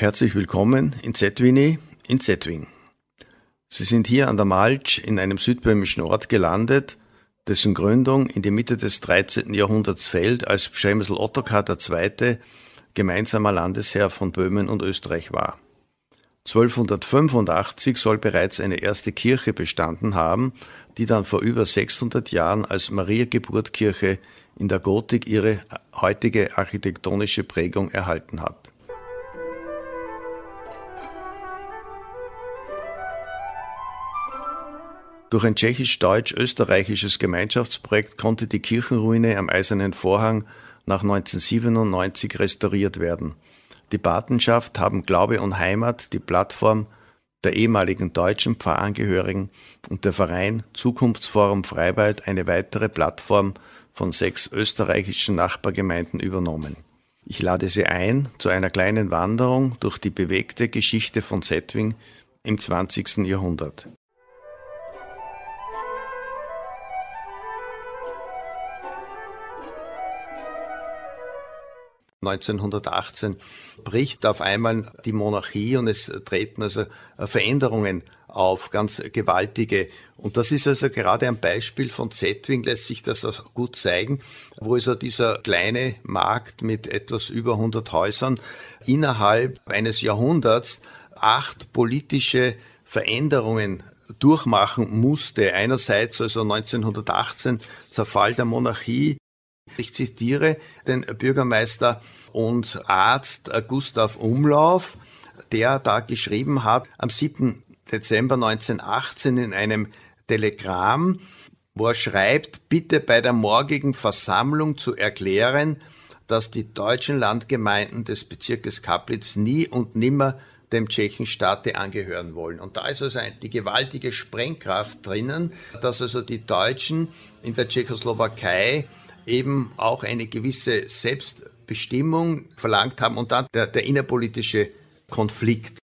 Herzlich willkommen in Zetwini in Zetwing. Sie sind hier an der Malch in einem südböhmischen Ort gelandet, dessen Gründung in die Mitte des 13. Jahrhunderts fällt, als Przemysl Ottokar II. gemeinsamer Landesherr von Böhmen und Österreich war. 1285 soll bereits eine erste Kirche bestanden haben, die dann vor über 600 Jahren als Mariageburtkirche in der Gotik ihre heutige architektonische Prägung erhalten hat. Durch ein tschechisch-deutsch-österreichisches Gemeinschaftsprojekt konnte die Kirchenruine am Eisernen Vorhang nach 1997 restauriert werden. Die Patenschaft haben Glaube und Heimat die Plattform der ehemaligen deutschen Pfarrangehörigen und der Verein Zukunftsforum Freiwald eine weitere Plattform von sechs österreichischen Nachbargemeinden übernommen. Ich lade Sie ein zu einer kleinen Wanderung durch die bewegte Geschichte von Settwing im 20. Jahrhundert. 1918 bricht auf einmal die Monarchie und es treten also äh, Veränderungen auf, ganz gewaltige. Und das ist also gerade ein Beispiel von Zetwing, lässt sich das auch gut zeigen, wo also dieser kleine Markt mit etwas über 100 Häusern innerhalb eines Jahrhunderts acht politische Veränderungen durchmachen musste. Einerseits also 1918 Zerfall der Monarchie, ich zitiere den Bürgermeister und Arzt Gustav Umlauf, der da geschrieben hat, am 7. Dezember 1918 in einem Telegramm, wo er schreibt, bitte bei der morgigen Versammlung zu erklären, dass die deutschen Landgemeinden des Bezirkes Kaplitz nie und nimmer dem Tschechenstaate angehören wollen. Und da ist also die gewaltige Sprengkraft drinnen, dass also die Deutschen in der Tschechoslowakei eben auch eine gewisse Selbstbestimmung verlangt haben und dann der, der innerpolitische Konflikt.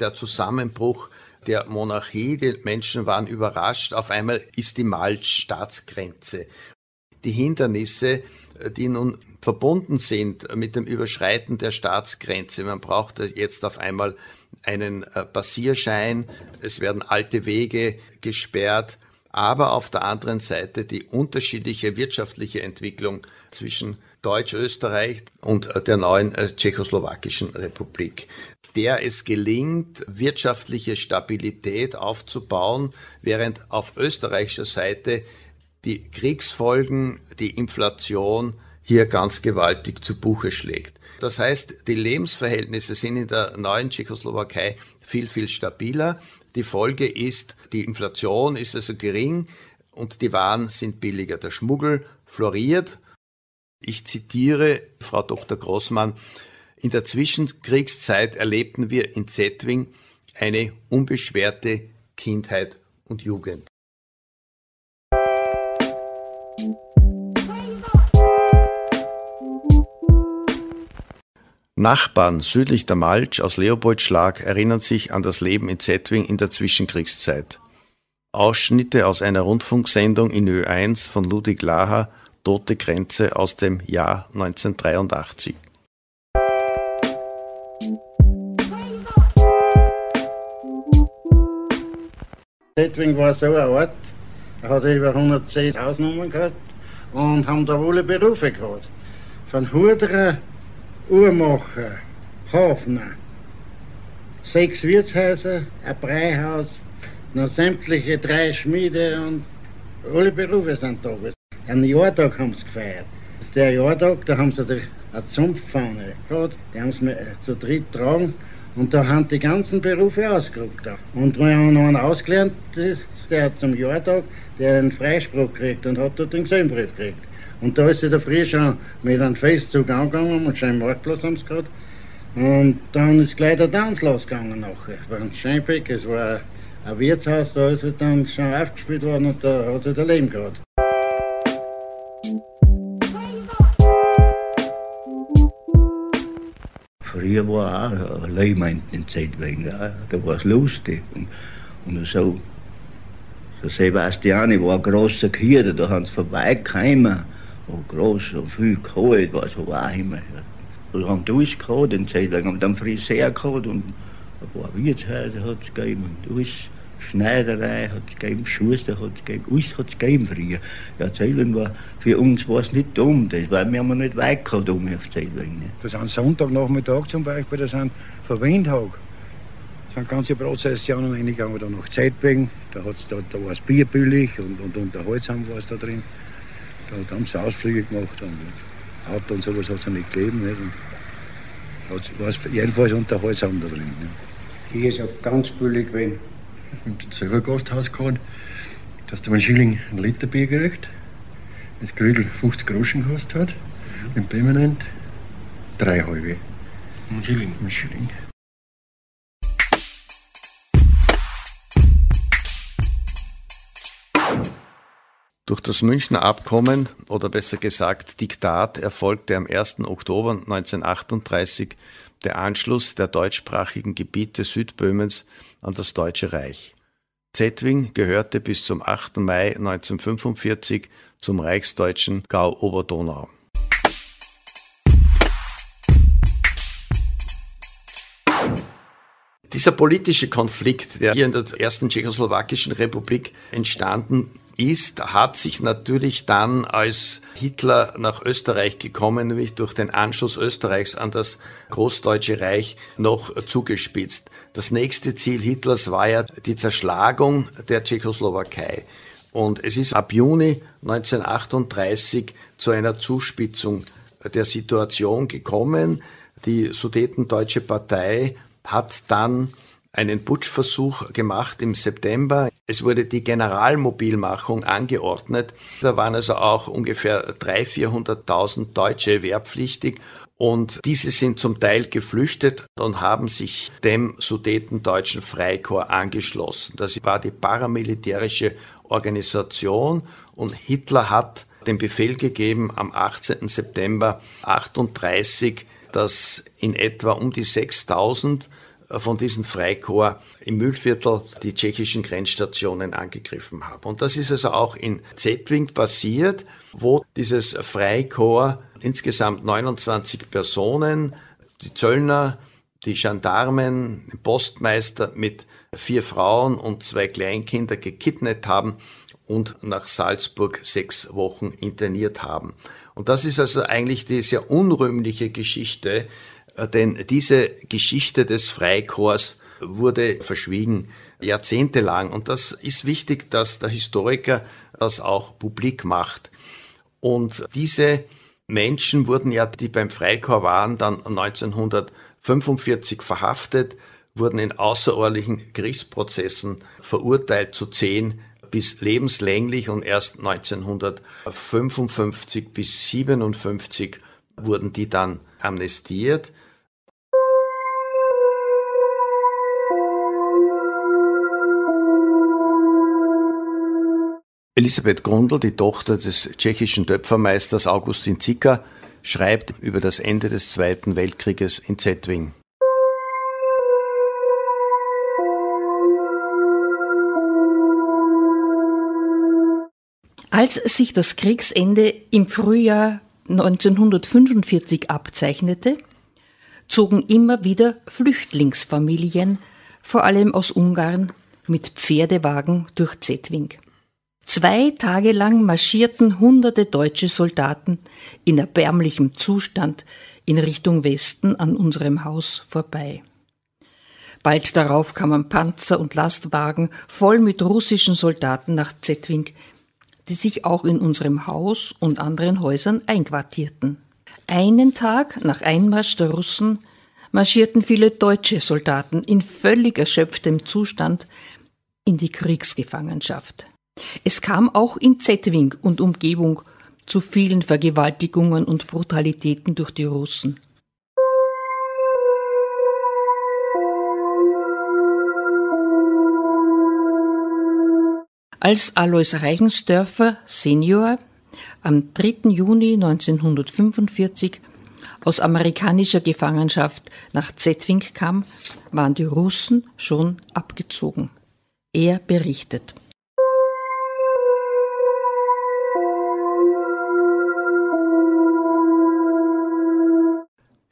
Der Zusammenbruch der Monarchie, die Menschen waren überrascht, auf einmal ist die Malch Staatsgrenze. Die Hindernisse, die nun verbunden sind mit dem Überschreiten der Staatsgrenze. Man braucht jetzt auf einmal einen äh, Passierschein, es werden alte Wege gesperrt, aber auf der anderen Seite die unterschiedliche wirtschaftliche Entwicklung zwischen Deutsch-Österreich und äh, der neuen äh, tschechoslowakischen Republik. Der es gelingt, wirtschaftliche Stabilität aufzubauen, während auf österreichischer Seite die Kriegsfolgen, die Inflation hier ganz gewaltig zu Buche schlägt. Das heißt, die Lebensverhältnisse sind in der neuen Tschechoslowakei viel, viel stabiler. Die Folge ist, die Inflation ist also gering und die Waren sind billiger. Der Schmuggel floriert. Ich zitiere Frau Dr. Grossmann, in der Zwischenkriegszeit erlebten wir in Zetwing eine unbeschwerte Kindheit und Jugend. Nachbarn südlich der Malch aus Leopoldschlag erinnern sich an das Leben in Zetwing in der Zwischenkriegszeit. Ausschnitte aus einer Rundfunksendung in Ö1 von Ludwig Laher, Tote Grenze aus dem Jahr 1983. Zetwing war so ein Ort, er hat über 110 Hausnummern gehabt und haben da alle Berufe gehabt. Von Hurderer Uhrmacher, Hafner, sechs Wirtshäuser, ein Breihaus, noch sämtliche drei Schmiede und alle Berufe sind da. Einen Jahrtag haben sie gefeiert. Der Jahrtag, da haben sie eine Zumpffahne gehabt, die haben sie äh, zu dritt tragen und da haben die ganzen Berufe ausgerückt. Und wir haben noch einen ausgelernt, der hat zum Jahrtag, der einen Freispruch gekriegt und hat dort den Gesellenbrief gekriegt. Und da ist sie der früh schon mit einem Festzug angegangen und schon Marktplatz haben sie gehabt. Und dann ist gleich der Tanz losgegangen nachher. Es war ein Scheinbeck, es war ein Wirtshaus, da ist er dann schon aufgespielt worden und da hat sie der Leben gehabt. Früher war auch Leben in Zeit wegen, da war es lustig und, und so Der Sebastiani war ein großer Kier, da haben sie vorbeigekommen. Und groß und viel kalt, was war immer. Wir haben alles gehabt, in Zeit lang haben dann Friseur gehabt und ein paar Wirtshäuser hat es gegeben und alles. Schneiderei hat es gegeben, Schuster hat es gegeben, alles hat es gegeben früher. Ja, Zeitung war, für uns war es nicht dumm, das, weil wir haben nicht weit gehabt um auf Zeitung. Ne? Das sind Sonntagnachmittag zum Beispiel, das sind Verwendtag. Das sind ganze Prozessionen reingegangen, da nach Zeitwegen, da, da, da war es bierbüllig und, und unterhaltsam war es da drin. Da haben sie Ausflüge gemacht und Auto und sowas hat es ja nicht gegeben. Nicht? Und war jedenfalls unterhaltsam da drin. Ne? Hier ist ja ganz billig gewesen. Und selber Gasthaus gehabt, dass du einen Schilling ein Liter Bier gekriegt, das Grüdel 50 Groschen gekostet hat, mhm. im Permanent drei halbe. Ein Schilling. Ein Schilling. Durch das Münchner Abkommen oder besser gesagt Diktat erfolgte am 1. Oktober 1938 der Anschluss der deutschsprachigen Gebiete Südböhmens an das Deutsche Reich. Zetwing gehörte bis zum 8. Mai 1945 zum reichsdeutschen Gau Oberdonau. Dieser politische Konflikt, der hier in der ersten tschechoslowakischen Republik entstanden ist, hat sich natürlich dann, als Hitler nach Österreich gekommen, nämlich durch den Anschluss Österreichs an das Großdeutsche Reich, noch zugespitzt. Das nächste Ziel Hitlers war ja die Zerschlagung der Tschechoslowakei. Und es ist ab Juni 1938 zu einer Zuspitzung der Situation gekommen. Die Sudetendeutsche Partei hat dann einen Putschversuch gemacht im September. Es wurde die Generalmobilmachung angeordnet. Da waren also auch ungefähr 300.000, 400.000 Deutsche wehrpflichtig und diese sind zum Teil geflüchtet und haben sich dem Sudetendeutschen Freikorps angeschlossen. Das war die paramilitärische Organisation und Hitler hat den Befehl gegeben am 18. September 38, dass in etwa um die 6000 von diesen Freikorps im Mühlviertel die tschechischen Grenzstationen angegriffen haben. Und das ist also auch in Zetwing passiert, wo dieses Freikorps insgesamt 29 Personen, die Zöllner, die Gendarmen, den Postmeister mit vier Frauen und zwei Kleinkinder gekidnappt haben und nach Salzburg sechs Wochen interniert haben. Und das ist also eigentlich die sehr unrühmliche Geschichte, denn diese Geschichte des Freikorps wurde verschwiegen, jahrzehntelang. Und das ist wichtig, dass der Historiker das auch publik macht. Und diese Menschen wurden ja, die beim Freikorps waren, dann 1945 verhaftet, wurden in außerordentlichen Kriegsprozessen verurteilt zu zehn bis lebenslänglich und erst 1955 bis 57 wurden die dann amnestiert. Elisabeth Grundl, die Tochter des tschechischen Töpfermeisters Augustin Zicker, schreibt über das Ende des Zweiten Weltkrieges in Zetwing. Als sich das Kriegsende im Frühjahr 1945 abzeichnete, zogen immer wieder Flüchtlingsfamilien, vor allem aus Ungarn, mit Pferdewagen durch Zetwing. Zwei Tage lang marschierten hunderte deutsche Soldaten in erbärmlichem Zustand in Richtung Westen an unserem Haus vorbei. Bald darauf kamen Panzer und Lastwagen voll mit russischen Soldaten nach Zetwing, die sich auch in unserem Haus und anderen Häusern einquartierten. Einen Tag nach Einmarsch der Russen marschierten viele deutsche Soldaten in völlig erschöpftem Zustand in die Kriegsgefangenschaft. Es kam auch in Zetwing und Umgebung zu vielen Vergewaltigungen und Brutalitäten durch die Russen. Als Alois Reichensdörfer Senior am 3. Juni 1945 aus amerikanischer Gefangenschaft nach Zetwing kam, waren die Russen schon abgezogen. Er berichtet.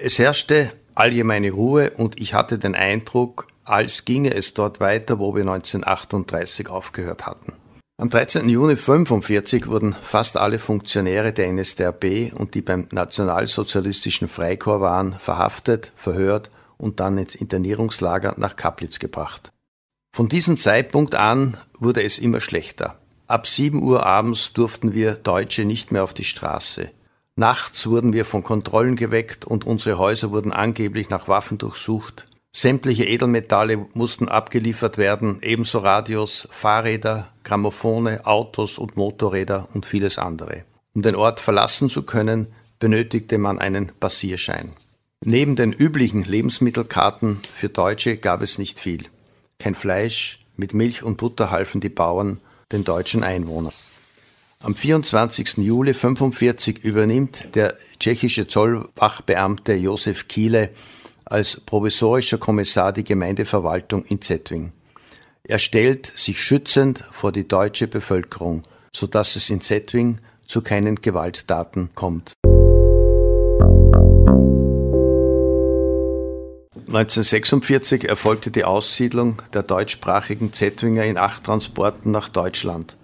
Es herrschte allgemeine Ruhe und ich hatte den Eindruck, als ginge es dort weiter, wo wir 1938 aufgehört hatten. Am 13. Juni 1945 wurden fast alle Funktionäre der NSDAP und die beim nationalsozialistischen Freikorps waren, verhaftet, verhört und dann ins Internierungslager nach Kaplitz gebracht. Von diesem Zeitpunkt an wurde es immer schlechter. Ab 7 Uhr abends durften wir Deutsche nicht mehr auf die Straße. Nachts wurden wir von Kontrollen geweckt und unsere Häuser wurden angeblich nach Waffen durchsucht. Sämtliche Edelmetalle mussten abgeliefert werden, ebenso Radios, Fahrräder, Grammophone, Autos und Motorräder und vieles andere. Um den Ort verlassen zu können, benötigte man einen Passierschein. Neben den üblichen Lebensmittelkarten für Deutsche gab es nicht viel. Kein Fleisch, mit Milch und Butter halfen die Bauern den deutschen Einwohnern. Am 24. Juli 1945 übernimmt der tschechische Zollwachbeamte Josef Kiele als provisorischer Kommissar die Gemeindeverwaltung in Zetwing. Er stellt sich schützend vor die deutsche Bevölkerung, so dass es in Zetwing zu keinen Gewalttaten kommt. 1946 erfolgte die Aussiedlung der deutschsprachigen Zetwinger in acht Transporten nach Deutschland.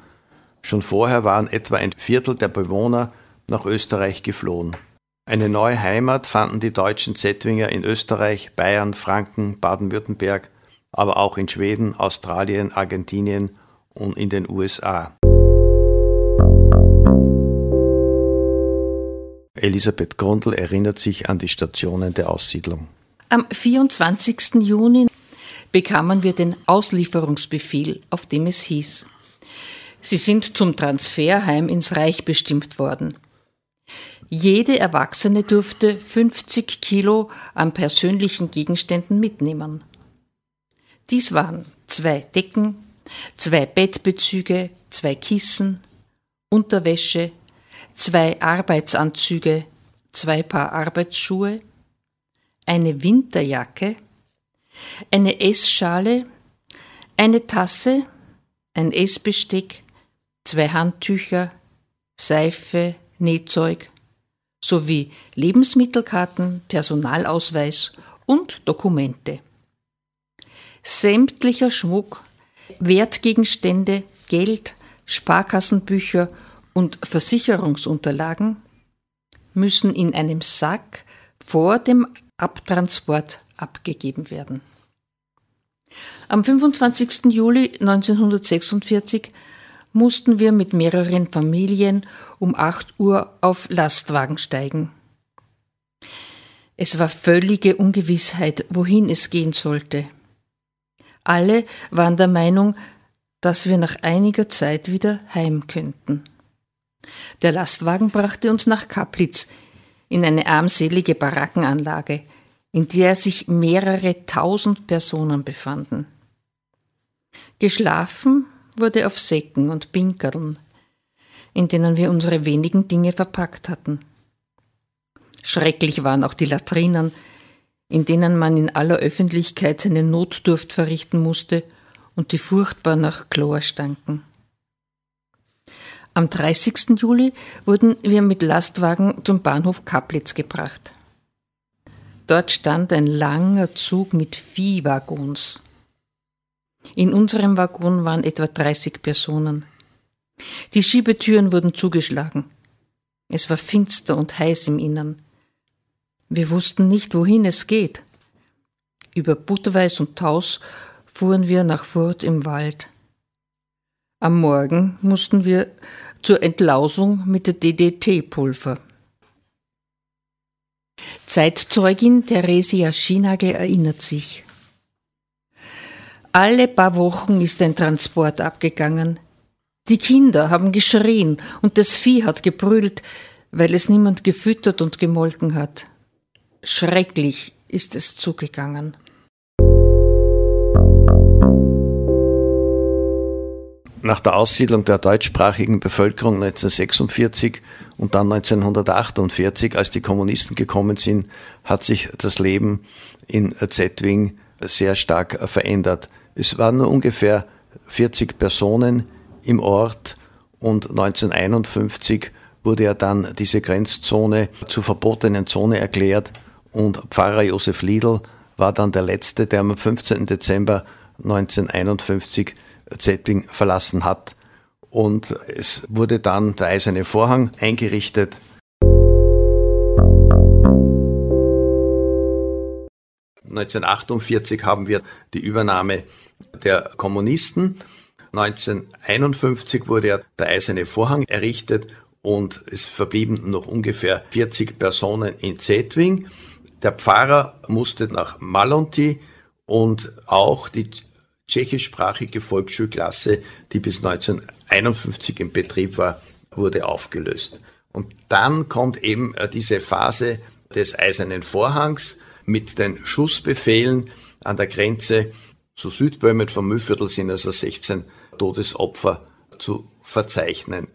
Schon vorher waren etwa ein Viertel der Bewohner nach Österreich geflohen. Eine neue Heimat fanden die deutschen Zettwinger in Österreich, Bayern, Franken, Baden-Württemberg, aber auch in Schweden, Australien, Argentinien und in den USA. Elisabeth Grundl erinnert sich an die Stationen der Aussiedlung. Am 24. Juni bekamen wir den Auslieferungsbefehl, auf dem es hieß, Sie sind zum Transferheim ins Reich bestimmt worden. Jede Erwachsene durfte 50 Kilo an persönlichen Gegenständen mitnehmen. Dies waren zwei Decken, zwei Bettbezüge, zwei Kissen, Unterwäsche, zwei Arbeitsanzüge, zwei Paar Arbeitsschuhe, eine Winterjacke, eine Essschale, eine Tasse, ein Essbesteck, zwei Handtücher, Seife, Nähzeug sowie Lebensmittelkarten, Personalausweis und Dokumente. Sämtlicher Schmuck, Wertgegenstände, Geld, Sparkassenbücher und Versicherungsunterlagen müssen in einem Sack vor dem Abtransport abgegeben werden. Am 25. Juli 1946 mussten wir mit mehreren Familien um 8 Uhr auf Lastwagen steigen. Es war völlige Ungewissheit, wohin es gehen sollte. Alle waren der Meinung, dass wir nach einiger Zeit wieder heim könnten. Der Lastwagen brachte uns nach Kaplitz in eine armselige Barackenanlage, in der sich mehrere tausend Personen befanden. Geschlafen wurde auf Säcken und Pinkerln, in denen wir unsere wenigen Dinge verpackt hatten. Schrecklich waren auch die Latrinen, in denen man in aller Öffentlichkeit seine Notdurft verrichten musste und die furchtbar nach Chlor stanken. Am 30. Juli wurden wir mit Lastwagen zum Bahnhof Kaplitz gebracht. Dort stand ein langer Zug mit Viehwaggons. In unserem Waggon waren etwa 30 Personen. Die Schiebetüren wurden zugeschlagen. Es war finster und heiß im Innern. Wir wussten nicht, wohin es geht. Über Butterweiß und Taus fuhren wir nach Furt im Wald. Am Morgen mussten wir zur Entlausung mit der DDT-Pulver. Zeitzeugin Theresia Schienagel erinnert sich. Alle paar Wochen ist ein Transport abgegangen. Die Kinder haben geschrien und das Vieh hat gebrüllt, weil es niemand gefüttert und gemolken hat. Schrecklich ist es zugegangen. Nach der Aussiedlung der deutschsprachigen Bevölkerung 1946 und dann 1948, als die Kommunisten gekommen sind, hat sich das Leben in Zetwing sehr stark verändert. Es waren nur ungefähr 40 Personen im Ort und 1951 wurde ja dann diese Grenzzone zur verbotenen Zone erklärt und Pfarrer Josef Liedl war dann der Letzte, der am 15. Dezember 1951 Zetting verlassen hat. Und es wurde dann der Eiserne Vorhang eingerichtet. ...1948 haben wir die Übernahme der Kommunisten. 1951 wurde der Eiserne Vorhang errichtet und es verblieben noch ungefähr 40 Personen in Zetwing. Der Pfarrer musste nach Malonti und auch die tschechischsprachige Volksschulklasse, die bis 1951 in Betrieb war, wurde aufgelöst. Und dann kommt eben äh, diese Phase des Eisernen Vorhangs mit den Schussbefehlen an der Grenze zu Südböhmen vom Mühlviertel sind also 16 Todesopfer zu verzeichnen.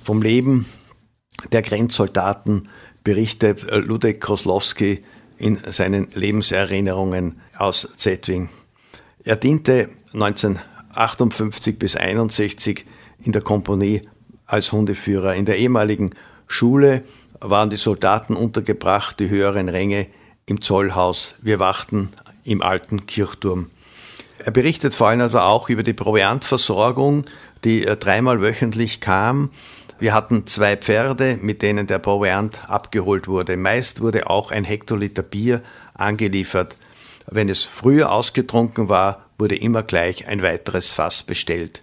Vom Leben der Grenzsoldaten berichtet äh, Ludek Koslowski in seinen Lebenserinnerungen aus Zetwing. Er diente 1958 bis 1961 in der Kompanie als Hundeführer. In der ehemaligen Schule waren die Soldaten untergebracht, die höheren Ränge im Zollhaus. Wir wachten im alten Kirchturm. Er berichtet vor allem aber auch über die Proviantversorgung, die äh, dreimal wöchentlich kam wir hatten zwei Pferde, mit denen der Proviant abgeholt wurde. Meist wurde auch ein Hektoliter Bier angeliefert. Wenn es früher ausgetrunken war, wurde immer gleich ein weiteres Fass bestellt.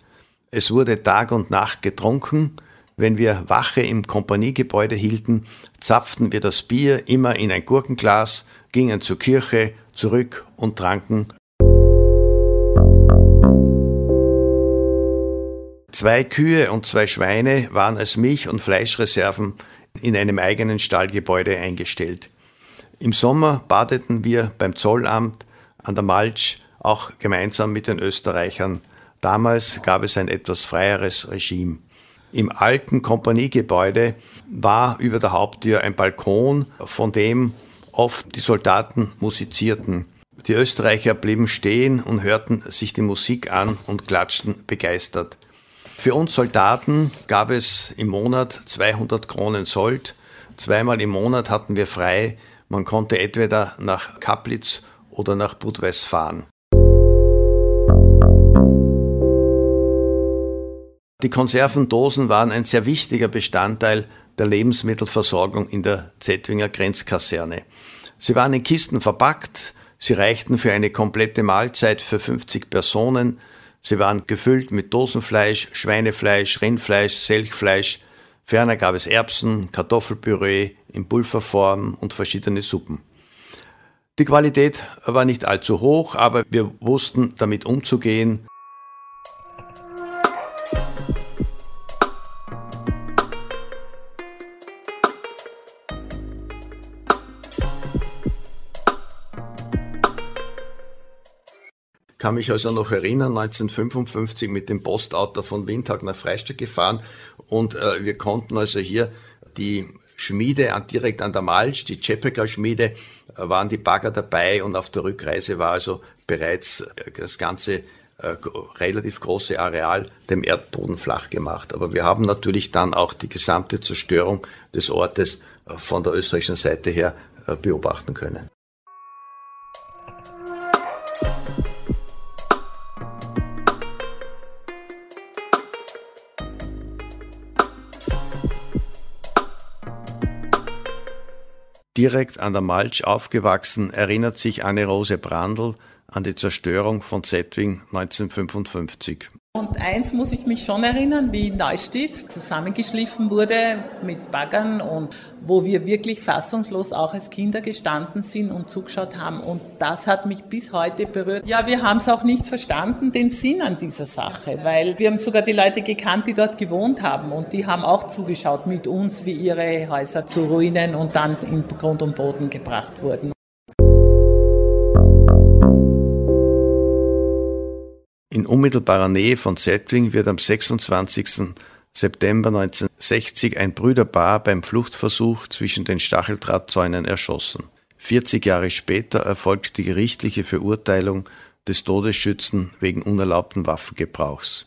Es wurde Tag und Nacht getrunken. Wenn wir Wache im Kompaniegebäude hielten, zapften wir das Bier immer in ein Gurkenglas, gingen zur Kirche, zurück und tranken Zwei Kühe und zwei Schweine waren als Milch- und Fleischreserven in einem eigenen Stallgebäude eingestellt. Im Sommer badeten wir beim Zollamt an der Malsch auch gemeinsam mit den Österreichern. Damals gab es ein etwas freieres Regime. Im alten Kompaniegebäude war über der Haupttür ein Balkon, von dem oft die Soldaten musizierten. Die Österreicher blieben stehen und hörten sich die Musik an und klatschten begeistert. Für uns Soldaten gab es im Monat 200 Kronen Sold. Zweimal im Monat hatten wir frei. Man konnte entweder nach Kaplitz oder nach Budweis fahren. Die Konservendosen waren ein sehr wichtiger Bestandteil der Lebensmittelversorgung in der Zettwinger Grenzkaserne. Sie waren in Kisten verpackt, sie reichten für eine komplette Mahlzeit für 50 Personen, Sie waren gefüllt mit Dosenfleisch, Schweinefleisch, Rindfleisch, Selchfleisch. Ferner gab es Erbsen, Kartoffelpüree in Pulverform und verschiedene Suppen. Die Qualität war nicht allzu hoch, aber wir wussten damit umzugehen kann mich also noch erinnern, 1955 mit dem Postauto von Windhag nach Freistadt gefahren und äh, wir konnten also hier die Schmiede direkt an der Malsch, die Czepeka Schmiede, äh, waren die Bagger dabei und auf der Rückreise war also bereits äh, das ganze äh, relativ große Areal dem Erdboden flach gemacht. Aber wir haben natürlich dann auch die gesamte Zerstörung des Ortes äh, von der österreichischen Seite her äh, beobachten können. Direkt an der Malsch aufgewachsen, erinnert sich Anne-Rose Brandl an die Zerstörung von Zetwing 1955. Und eins muss ich mich schon erinnern, wie Neustift zusammengeschliffen wurde mit Baggern und wo wir wirklich fassungslos auch als Kinder gestanden sind und zugeschaut haben. Und das hat mich bis heute berührt. Ja, wir haben es auch nicht verstanden, den Sinn an dieser Sache, weil wir haben sogar die Leute gekannt, die dort gewohnt haben und die haben auch zugeschaut mit uns, wie ihre Häuser zu Ruinen und dann in Grund und Boden gebracht wurden. In unmittelbarer Nähe von Zetwing wird am 26. September 1960 ein Brüderpaar beim Fluchtversuch zwischen den Stacheldrahtzäunen erschossen. 40 Jahre später erfolgt die gerichtliche Verurteilung des Todesschützen wegen unerlaubten Waffengebrauchs.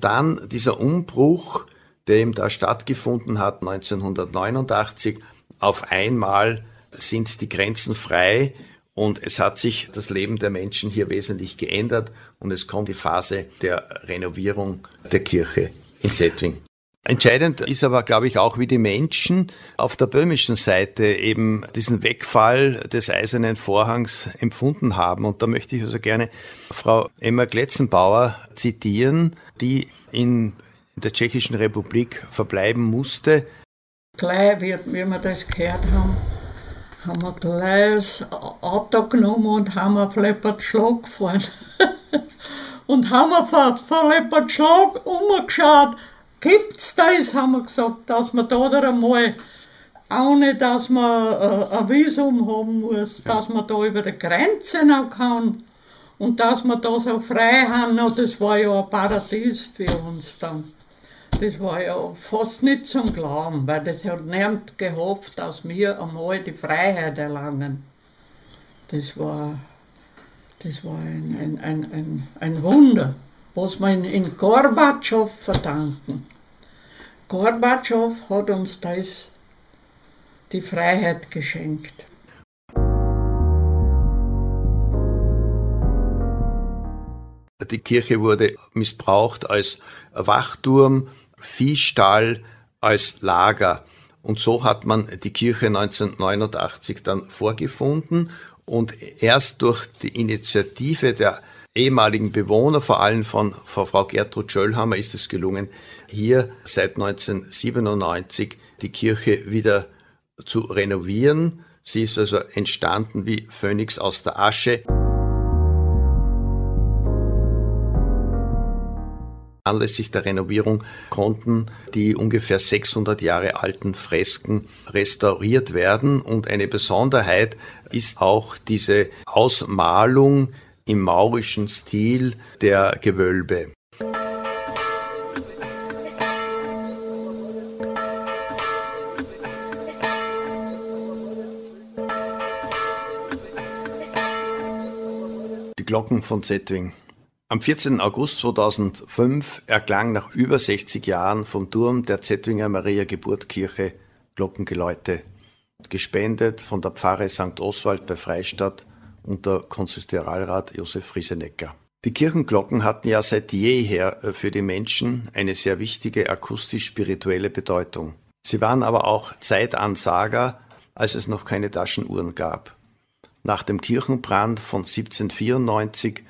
Dann dieser Umbruch, der eben da stattgefunden hat 1989, auf einmal sind die Grenzen frei und es hat sich das Leben der Menschen hier wesentlich geändert und es kommt die Phase der Renovierung der Kirche in Zetwing. Entscheidend ist aber, glaube ich, auch, wie die Menschen auf der böhmischen Seite eben diesen Wegfall des eisernen Vorhangs empfunden haben. Und da möchte ich also gerne Frau Emma Gletzenbauer zitieren, die in der Tschechischen Republik verbleiben musste. Gleich, wie, wie wir das gehört haben, haben wir gleich das Auto genommen und haben auf Leopardschlag gefahren. und haben auf, auf Leopardschlag umgeschaut gibt's das, haben wir gesagt, dass man da einmal, ohne dass man äh, ein Visum haben muss, dass man da über die Grenze noch kann und dass wir da so frei haben, das war ja ein Paradies für uns dann. Das war ja fast nicht zum Glauben, weil das hat niemand gehofft, dass wir einmal die Freiheit erlangen. Das war, das war ein, ein, ein, ein, ein Wunder was wir in Gorbatschow verdanken. Gorbatschow hat uns das die Freiheit geschenkt. Die Kirche wurde missbraucht als Wachturm, Viehstall, als Lager. Und so hat man die Kirche 1989 dann vorgefunden und erst durch die Initiative der ehemaligen Bewohner, vor allem von, Frau Gertrud Schöllhammer, ist es gelungen, hier seit 1997 die Kirche wieder zu renovieren. Sie ist also entstanden wie Phönix aus der Asche. Anlässlich der Renovierung konnten die ungefähr 600 Jahre alten Fresken restauriert werden und eine Besonderheit ist auch diese Ausmalung im maurischen Stil der Gewölbe. Die Glocken von Zetwing. Am 14. August 2005 erklang nach über 60 Jahren vom Turm der Zettwinger Maria Geburtkirche Glockengeläute, gespendet von der Pfarre St. Oswald bei Freistadt unter Konsistorialrat Josef Friesenecker. Die Kirchenglocken hatten ja seit jeher äh, für die Menschen eine sehr wichtige akustisch-spirituelle Bedeutung. Sie waren aber auch Zeitansager, als es noch keine Taschenuhren gab. Nach dem Kirchenbrand von 1794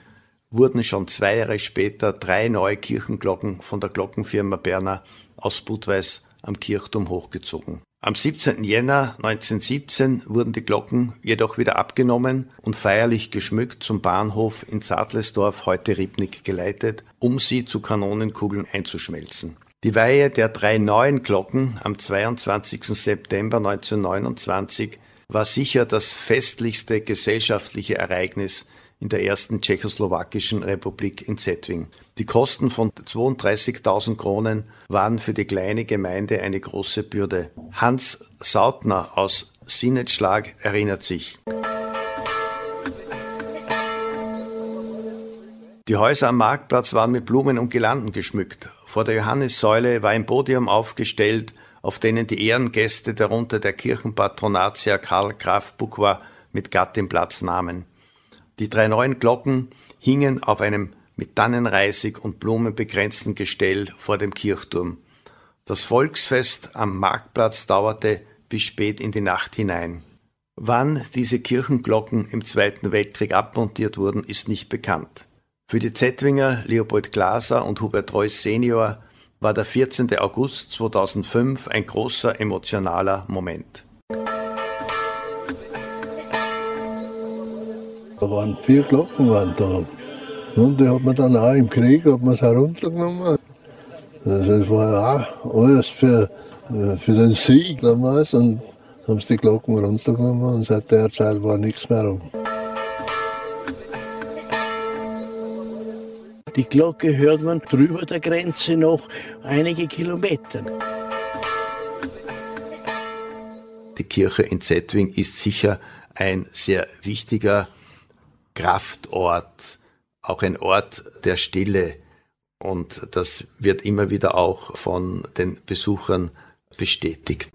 wurden schon zwei Jahre später drei neue Kirchenglocken von der Glockenfirma Berner aus Budweis am Kirchturm hochgezogen. Am 17. Jänner 1917 wurden die Glocken jedoch wieder abgenommen und feierlich geschmückt zum Bahnhof in Zadlesdorf, heute Ribnik, geleitet, um sie zu Kanonenkugeln einzuschmelzen. Die Weihe der drei neuen Glocken am 22. September 1929 war sicher das festlichste gesellschaftliche Ereignis in der ersten tschechoslowakischen Republik in Zetwing. Die Kosten von 32.000 Kronen waren für die kleine Gemeinde eine große Bürde. Hans Sautner aus Sinnetschlag erinnert sich. Die Häuser am Marktplatz waren mit Blumen und Girlanden geschmückt. Vor der Johannissäule war ein Podium aufgestellt, auf denen die Ehrengäste, darunter der Kirchenpatronatsherr Karl Graf Bukwa, mit Gattin Platz nahmen. Die drei neuen Glocken hingen auf einem mit Tannenreisig und Blumen begrenzten Gestell vor dem Kirchturm. Das Volksfest am Marktplatz dauerte bis spät in die Nacht hinein. Wann diese Kirchenglocken im Zweiten Weltkrieg abmontiert wurden, ist nicht bekannt. Für die Zettwinger Leopold Glaser und Hubert Reuss Senior war der 14. August 2005 ein großer emotionaler Moment. Da waren vier Glocken waren da. Und die hat man dann auch im Krieg hat man heruntergenommen. Also das war ja auch alles für, äh, für den Sieg damals und haben sie die Glocken runtergenommen und seit der Zeit war nichts mehr rum. Die Glocke hört man drüber der Grenze noch einige Kilometer. Die Kirche in Zetwing ist sicher ein sehr wichtiger Kraftort, auch ein Ort der Stille. Und das wird immer wieder auch von den Besuchern bestätigt.